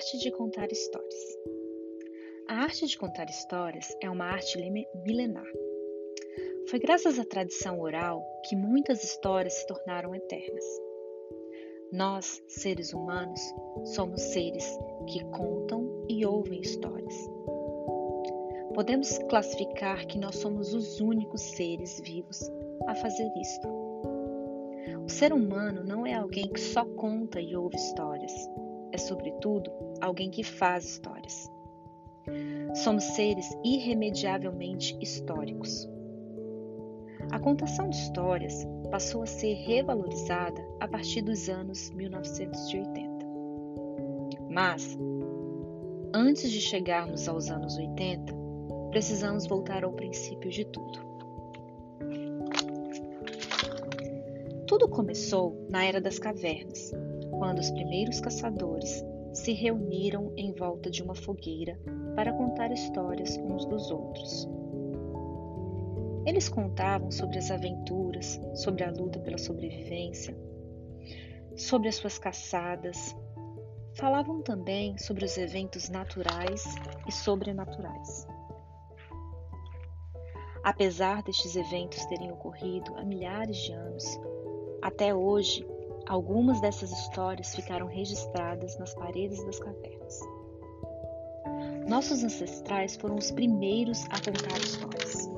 arte de contar histórias. A arte de contar histórias é uma arte milenar. Foi graças à tradição oral que muitas histórias se tornaram eternas. Nós, seres humanos, somos seres que contam e ouvem histórias. Podemos classificar que nós somos os únicos seres vivos a fazer isto. O ser humano não é alguém que só conta e ouve histórias, é, sobretudo, alguém que faz histórias. Somos seres irremediavelmente históricos. A contação de histórias passou a ser revalorizada a partir dos anos 1980. Mas, antes de chegarmos aos anos 80, precisamos voltar ao princípio de tudo. Tudo começou na Era das Cavernas, quando os primeiros caçadores se reuniram em volta de uma fogueira para contar histórias uns dos outros. Eles contavam sobre as aventuras, sobre a luta pela sobrevivência, sobre as suas caçadas. Falavam também sobre os eventos naturais e sobrenaturais. Apesar destes eventos terem ocorrido há milhares de anos, até hoje Algumas dessas histórias ficaram registradas nas paredes das cavernas. Nossos ancestrais foram os primeiros a contar histórias.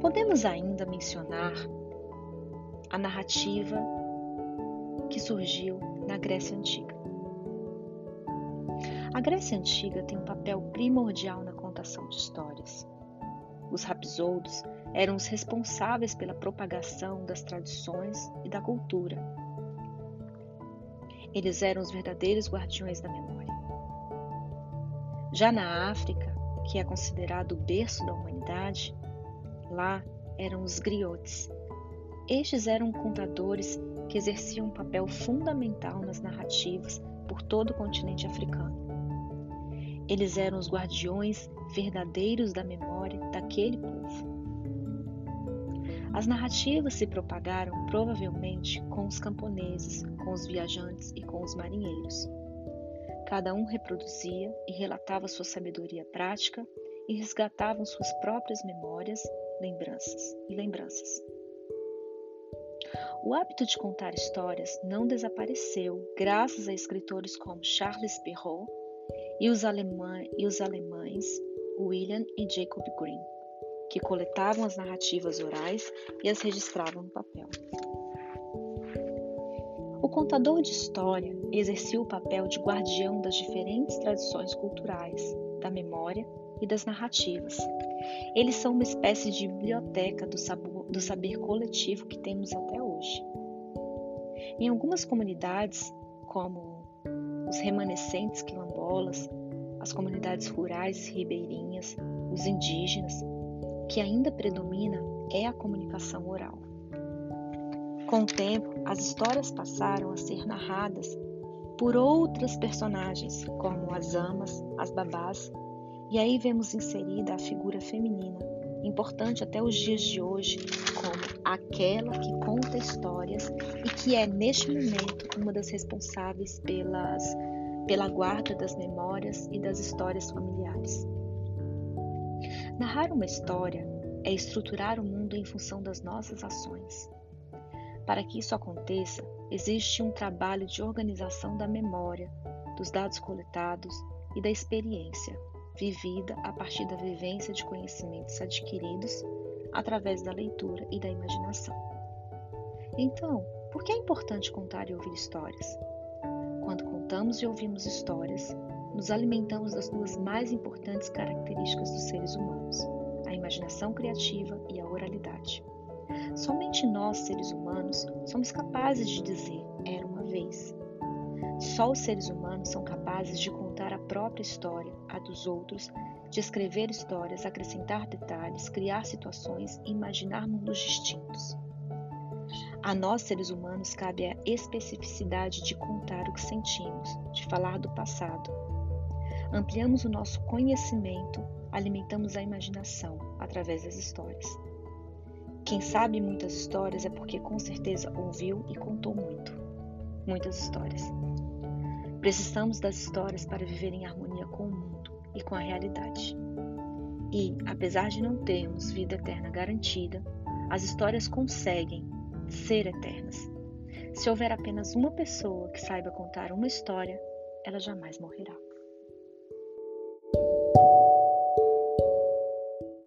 Podemos ainda mencionar a narrativa que surgiu na Grécia Antiga. A Grécia Antiga tem um papel primordial na contação de histórias. Os rapsoudos eram os responsáveis pela propagação das tradições e da cultura. Eles eram os verdadeiros guardiões da memória. Já na África, que é considerado o berço da humanidade, lá eram os griotes. Estes eram contadores que exerciam um papel fundamental nas narrativas por todo o continente africano. Eles eram os guardiões verdadeiros da memória daquele povo. As narrativas se propagaram provavelmente com os camponeses, com os viajantes e com os marinheiros. Cada um reproduzia e relatava sua sabedoria prática e resgatavam suas próprias memórias, lembranças e lembranças. O hábito de contar histórias não desapareceu graças a escritores como Charles Perrault e os, alemã e os alemães William e Jacob Grimm que coletavam as narrativas orais e as registravam no papel. O contador de história exercia o papel de guardião das diferentes tradições culturais, da memória e das narrativas. Eles são uma espécie de biblioteca do, sabor, do saber coletivo que temos até hoje. Em algumas comunidades, como os remanescentes quilombolas, as comunidades rurais ribeirinhas, os indígenas, que ainda predomina é a comunicação oral. Com o tempo, as histórias passaram a ser narradas por outras personagens, como as amas, as babás, e aí vemos inserida a figura feminina, importante até os dias de hoje, como aquela que conta histórias e que é, neste momento, uma das responsáveis pelas, pela guarda das memórias e das histórias familiares. Narrar uma história é estruturar o mundo em função das nossas ações. Para que isso aconteça, existe um trabalho de organização da memória, dos dados coletados e da experiência vivida a partir da vivência de conhecimentos adquiridos através da leitura e da imaginação. Então, por que é importante contar e ouvir histórias? Quando contamos e ouvimos histórias, nos alimentamos das duas mais importantes características dos seres humanos, a imaginação criativa e a oralidade. Somente nós, seres humanos, somos capazes de dizer era uma vez. Só os seres humanos são capazes de contar a própria história, a dos outros, de escrever histórias, acrescentar detalhes, criar situações imaginar mundos distintos. A nós, seres humanos, cabe a especificidade de contar o que sentimos, de falar do passado, Ampliamos o nosso conhecimento, alimentamos a imaginação através das histórias. Quem sabe muitas histórias é porque com certeza ouviu e contou muito. Muitas histórias. Precisamos das histórias para viver em harmonia com o mundo e com a realidade. E, apesar de não termos vida eterna garantida, as histórias conseguem ser eternas. Se houver apenas uma pessoa que saiba contar uma história, ela jamais morrerá.